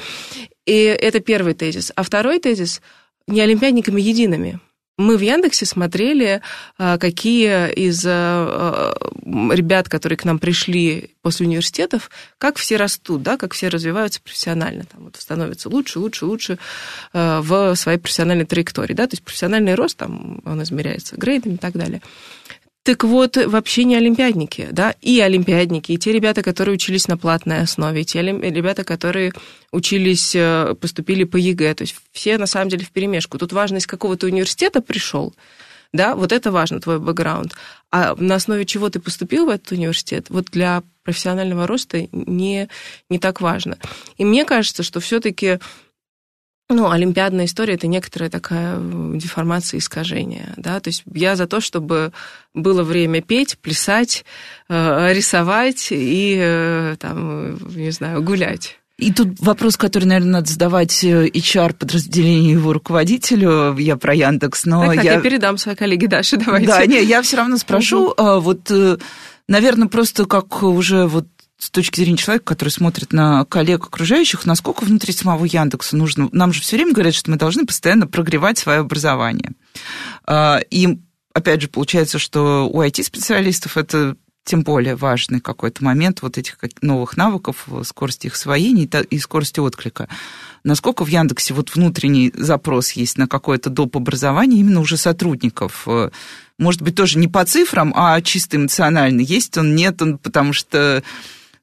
Speaker 2: И это первый тезис. А второй тезис не олимпиадниками едиными. Мы в Яндексе смотрели, а, какие из а, ребят, которые к нам пришли после университетов, как все растут, да, как все развиваются профессионально, там вот становятся лучше, лучше, лучше а, в своей профессиональной траектории, да, то есть профессиональный рост там он измеряется грейдами и так далее. Так вот, вообще не олимпиадники, да, и олимпиадники, и те ребята, которые учились на платной основе, и те ребята, которые учились, э, поступили по ЕГЭ, то есть все на самом деле в перемешку. Тут важно, из какого-то университета пришел, да, вот это важно, твой бэкграунд. А на основе чего ты поступил в этот университет, вот для профессионального роста не, не так важно. И мне кажется, что все-таки ну, олимпиадная история – это некоторая такая э, деформация, искажение, да, то есть я за то, чтобы было время петь, плясать, э, рисовать и, э, там, не знаю, гулять.
Speaker 1: И тут вопрос, который, наверное, надо задавать HR подразделению его руководителю. Я про Яндекс, но
Speaker 2: так, так,
Speaker 1: я...
Speaker 2: я передам своей коллеге Даше, давайте.
Speaker 1: Да, не, я все равно спрошу. Угу. Вот, наверное, просто как уже вот с точки зрения человека, который смотрит на коллег окружающих, насколько внутри самого Яндекса нужно... Нам же все время говорят, что мы должны постоянно прогревать свое образование. А, и, опять же, получается, что у IT-специалистов это тем более важный какой-то момент вот этих новых навыков, скорости их освоения и скорости отклика. Насколько в Яндексе вот внутренний запрос есть на какое-то доп. образование именно уже сотрудников? Может быть, тоже не по цифрам, а чисто эмоционально. Есть он, нет он, потому что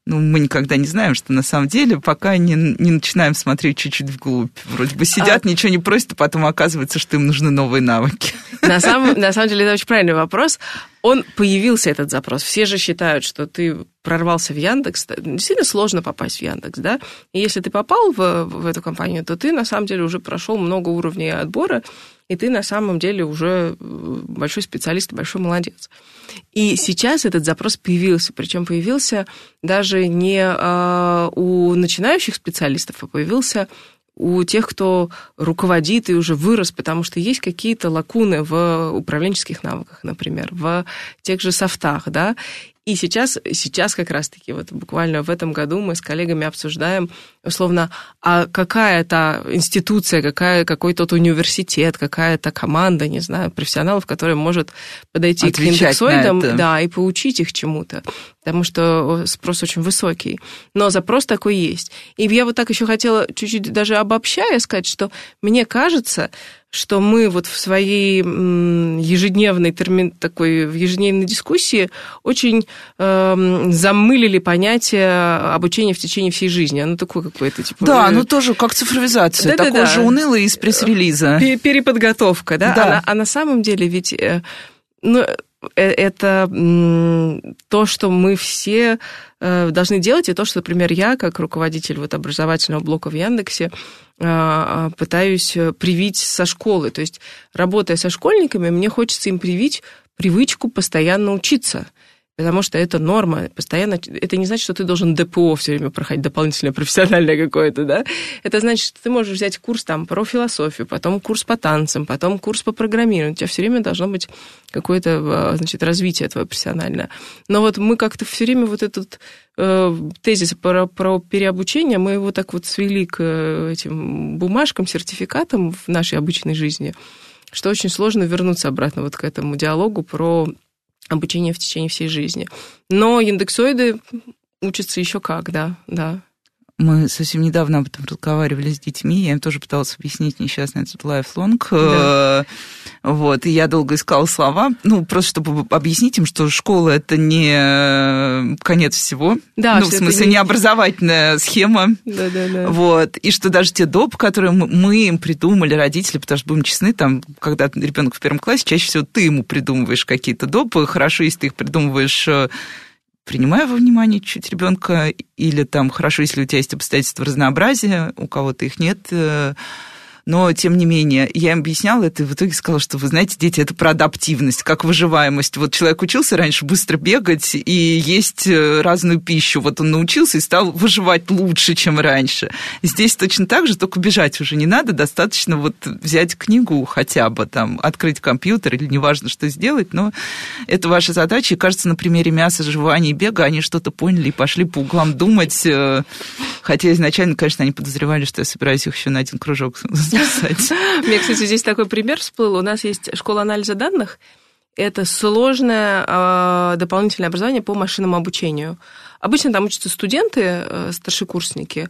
Speaker 1: ну, мы никогда не знаем, что на самом деле, пока не, не начинаем смотреть чуть-чуть вглубь. Вроде бы сидят, а... ничего не просят, а потом оказывается, что им нужны новые навыки.
Speaker 2: На самом, на самом деле, это очень правильный вопрос. Он появился, этот запрос. Все же считают, что ты прорвался в Яндекс. Действительно сложно попасть в Яндекс, да? И если ты попал в, в эту компанию, то ты, на самом деле, уже прошел много уровней отбора, и ты на самом деле уже большой специалист, большой молодец. И сейчас этот запрос появился, причем появился даже не а, у начинающих специалистов, а появился у тех, кто руководит и уже вырос, потому что есть какие-то лакуны в управленческих навыках, например, в тех же софтах, да, и сейчас, сейчас как раз-таки, вот буквально в этом году мы с коллегами обсуждаем, условно, а какая то институция, какая, какой тот университет, какая-то команда, не знаю, профессионалов, которая может подойти Отвечать к индексоидам да, и поучить их чему-то потому что спрос очень высокий. Но запрос такой есть. И я вот так еще хотела чуть-чуть даже обобщая сказать, что мне кажется, что мы вот в своей ежедневной термин, такой в ежедневной дискуссии очень э, замылили понятие обучения в течение всей жизни. Оно такое какое-то типа.
Speaker 1: Да, э... ну тоже как цифровизация, да, такое да, же унылое из пресс-релиза.
Speaker 2: Переподготовка, да. да. А, на, а на самом деле ведь э, ну, это то, что мы все э, должны делать, и то, что, например, я, как руководитель вот образовательного блока в Яндексе, а, пытаюсь привить со школы. То есть, работая со школьниками, мне хочется им привить привычку постоянно учиться – Потому что это норма. Постоянно. Это не значит, что ты должен ДПО все время проходить, дополнительное профессиональное какое-то, да? Это значит, что ты можешь взять курс там про философию, потом курс по танцам, потом курс по программированию. У тебя все время должно быть какое-то, а, значит, развитие твое профессиональное. Но вот мы как-то все время вот этот э, тезис про, про переобучение, мы его так вот свели к э, этим бумажкам, сертификатам в нашей обычной жизни, что очень сложно вернуться обратно вот к этому диалогу про обучение в течение всей жизни. Но индексоиды учатся еще как, да, да.
Speaker 1: Мы совсем недавно об этом разговаривали с детьми, я им тоже пыталась объяснить несчастный этот. Да. Э, вот, и я долго искала слова, ну, просто чтобы объяснить им, что школа это не конец всего. Да, ну, в смысле, не... не образовательная схема.
Speaker 2: Да, да, да.
Speaker 1: Вот, и что даже те доп, которые мы им придумали, родители, потому что, будем честны, там, когда ребенок в первом классе, чаще всего ты ему придумываешь какие-то допы, хорошо, если ты их придумываешь э, принимая во внимание чуть ребенка, или там хорошо, если у тебя есть обстоятельства разнообразия, у кого-то их нет, э, но, тем не менее, я им объясняла это, и в итоге сказала, что, вы знаете, дети, это про адаптивность, как выживаемость. Вот человек учился раньше быстро бегать и есть э, разную пищу. Вот он научился и стал выживать лучше, чем раньше. Здесь точно так же, только бежать уже не надо, достаточно вот взять книгу хотя бы, там, открыть компьютер или неважно, что сделать, но это ваша задача. И, кажется, на примере мяса, жевания и бега они что-то поняли и пошли по углам думать, э, хотя изначально, конечно, они подозревали, что я собираюсь их еще на один кружок
Speaker 2: записать. Мне, кстати, здесь такой пример всплыл. У нас есть школа анализа данных. Это сложное э, дополнительное образование по машинному обучению. Обычно там учатся студенты, э, старшекурсники.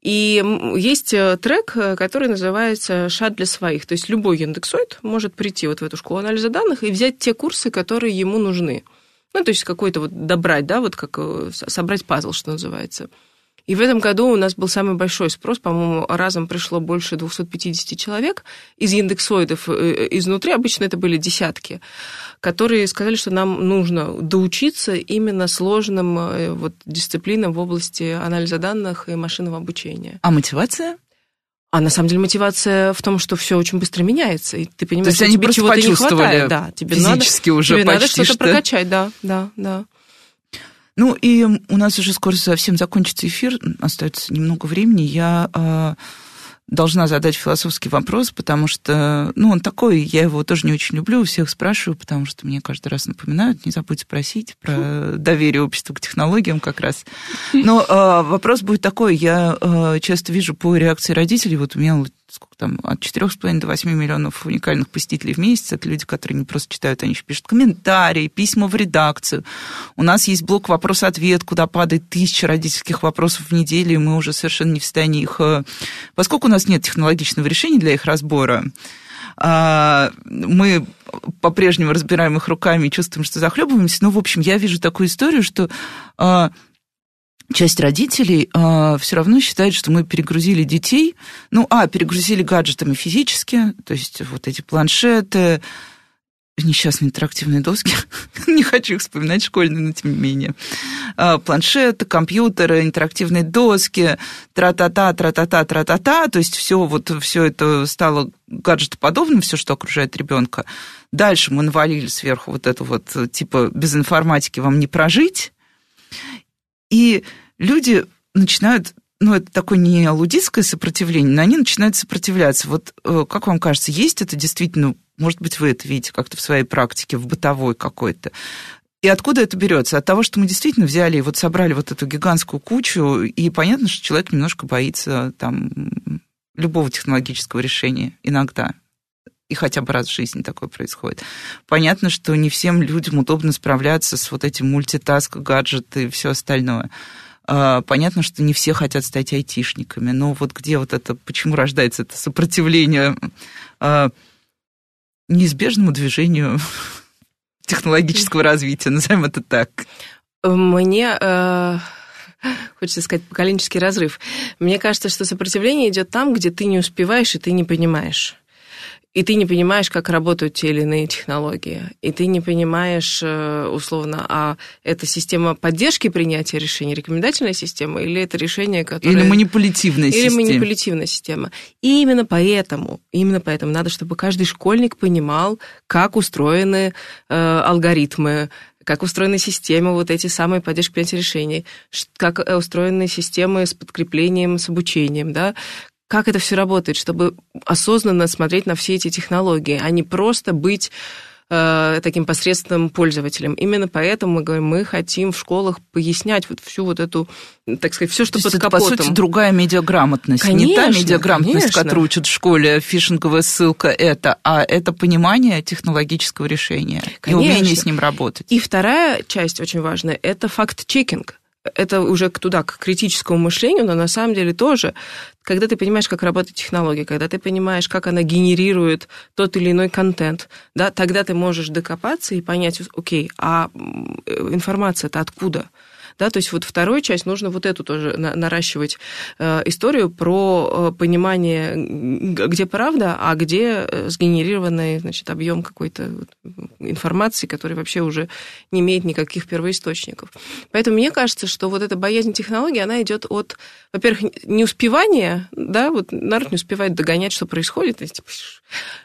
Speaker 2: И есть э, трек, э, который называется «Шат для своих». То есть любой индексоид может прийти вот в эту школу анализа данных и взять те курсы, которые ему нужны. Ну, то есть какой-то вот добрать, да, вот как собрать пазл, что называется. И в этом году у нас был самый большой спрос, по-моему, разом пришло больше 250 человек из индексоидов э, э, изнутри, обычно это были десятки, которые сказали, что нам нужно доучиться именно сложным э, вот, дисциплинам в области анализа данных и машинного обучения.
Speaker 1: А мотивация?
Speaker 2: А на самом деле мотивация в том, что все очень быстро меняется, и ты понимаешь,
Speaker 1: что тебе чего-то не хватает.
Speaker 2: Да,
Speaker 1: тебе физически надо, уже
Speaker 2: тебе
Speaker 1: почти
Speaker 2: надо что-то что... прокачать, да, да, да.
Speaker 1: Ну и у нас уже скоро совсем закончится эфир, остается немного времени. Я э, должна задать философский вопрос, потому что, ну, он такой, я его тоже не очень люблю, у всех спрашиваю, потому что мне каждый раз напоминают, не забудь спросить про доверие общества к технологиям как раз. Но э, вопрос будет такой, я э, часто вижу по реакции родителей, вот у меня сколько там, от 4,5 до 8 миллионов уникальных посетителей в месяц. Это люди, которые не просто читают, они еще пишут комментарии, письма в редакцию. У нас есть блок вопрос-ответ, куда падает тысяча родительских вопросов в неделю, и мы уже совершенно не в состоянии их... Э, поскольку у нас нет технологичного решения для их разбора, а, мы по-прежнему разбираем их руками и чувствуем, что захлебываемся. Но, в общем, я вижу такую историю, что а, часть родителей э, все равно считает, что мы перегрузили детей. Ну, а, перегрузили гаджетами физически, то есть вот эти планшеты, несчастные интерактивные доски. не хочу их вспоминать школьные, но тем не менее. А, планшеты, компьютеры, интерактивные доски, тра-та-та, тра-та-та, тра-та-та. То есть все вот все это стало гаджетоподобным, все, что окружает ребенка. Дальше мы навалили сверху вот это вот, типа, без информатики вам не прожить. И люди начинают ну, это такое не лудистское сопротивление, но они начинают сопротивляться. Вот э, как вам кажется, есть это действительно может быть, вы это видите как-то в своей практике, в бытовой какой-то. И откуда это берется? От того, что мы действительно взяли и вот собрали вот эту гигантскую кучу, и понятно, что человек немножко боится там любого технологического решения иногда. И хотя бы раз в жизни такое происходит. Понятно, что не всем людям удобно справляться с вот этим мультитаск, гаджеты и все остальное. А, понятно, что не все хотят стать айтишниками, но вот где вот это, почему рождается это сопротивление а, неизбежному движению технологического развития, назовем это так.
Speaker 2: Мне э, хочется сказать поколенческий разрыв. Мне кажется, что сопротивление идет там, где ты не успеваешь и ты не понимаешь и ты не понимаешь, как работают те или иные технологии, и ты не понимаешь, э, условно, а это система поддержки принятия решений, рекомендательная система, или это решение, которое...
Speaker 1: Или манипулятивная
Speaker 2: или
Speaker 1: система.
Speaker 2: Или манипулятивная система. И именно поэтому, именно поэтому надо, чтобы каждый школьник понимал, как устроены э, алгоритмы, как устроены системы, вот эти самые поддержки принятия решений, как э, устроены системы с подкреплением, с обучением, да, как это все работает, чтобы осознанно смотреть на все эти технологии, а не просто быть э, таким посредственным пользователем. Именно поэтому мы говорим, мы хотим в школах пояснять вот всю вот эту, так сказать, все, что
Speaker 1: То
Speaker 2: под
Speaker 1: это,
Speaker 2: капотом.
Speaker 1: по сути, другая медиаграмотность.
Speaker 2: Конечно,
Speaker 1: Не та медиаграмотность,
Speaker 2: конечно.
Speaker 1: которую учат в школе, фишинговая ссылка это, а это понимание технологического решения
Speaker 2: Конечно.
Speaker 1: и умение с ним работать.
Speaker 2: И вторая часть очень важная – это факт-чекинг это уже туда, к критическому мышлению, но на самом деле тоже, когда ты понимаешь, как работает технология, когда ты понимаешь, как она генерирует тот или иной контент, да, тогда ты можешь докопаться и понять, окей, а информация-то откуда? Да, то есть вот вторую часть нужно вот эту тоже наращивать э, историю про э, понимание, где правда, а где э, сгенерированный значит, объем какой-то информации, который вообще уже не имеет никаких первоисточников. Поэтому мне кажется, что вот эта боязнь технологий, она идет от, во-первых, неуспевания, да, вот народ не успевает догонять, что происходит,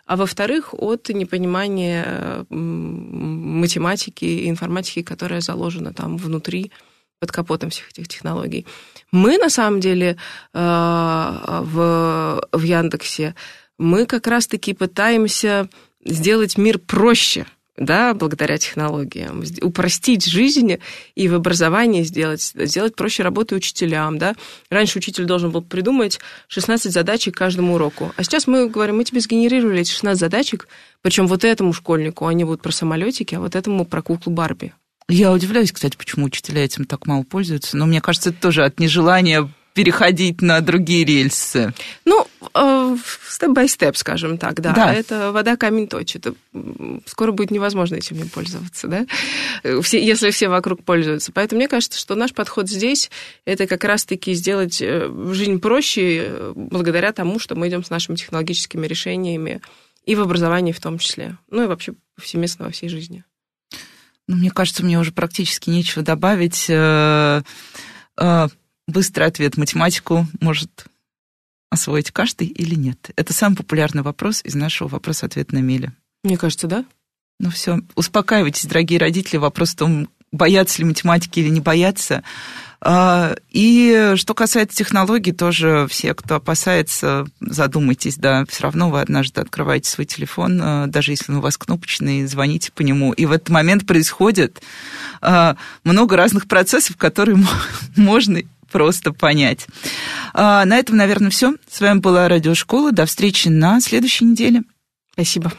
Speaker 2: а во-вторых, от непонимания математики и информатики, которая заложена там внутри под капотом всех этих технологий. Мы, на самом деле, э, в, в Яндексе, мы как раз-таки пытаемся сделать мир проще, да, благодаря технологиям, упростить жизнь и в образовании сделать, сделать проще работу учителям, да. Раньше учитель должен был придумать 16 задачек каждому уроку, а сейчас мы говорим, мы тебе сгенерировали эти 16 задачек, причем вот этому школьнику они будут про самолетики, а вот этому про куклу Барби.
Speaker 1: Я удивляюсь, кстати, почему учителя этим так мало пользуются, но мне кажется, это тоже от нежелания переходить на другие рельсы.
Speaker 2: Ну, степ-бай-степ, скажем так, да. да. Это вода камень точит. Скоро будет невозможно этим не пользоваться, да, все, если все вокруг пользуются. Поэтому мне кажется, что наш подход здесь – это как раз-таки сделать э, жизнь проще э, благодаря тому, что мы идем с нашими технологическими решениями и в образовании в том числе, ну и вообще повсеместно во всей жизни.
Speaker 1: Ну, мне кажется, мне уже практически нечего добавить. Э, э, быстрый ответ. Математику может освоить каждый или нет? Это самый популярный вопрос из нашего вопрос-ответ на миле.
Speaker 2: Мне кажется, да.
Speaker 1: Ну все, успокаивайтесь, дорогие родители. Вопрос в том, боятся ли математики или не боятся. А, и что касается технологий, тоже все, кто опасается, задумайтесь, да, все равно вы однажды открываете свой телефон, а, даже если он у вас кнопочный, звоните по нему. И в этот момент происходит а, много разных процессов, которые можно просто понять. На этом, наверное, все. С вами была Радиошкола. До встречи на следующей неделе.
Speaker 2: Спасибо.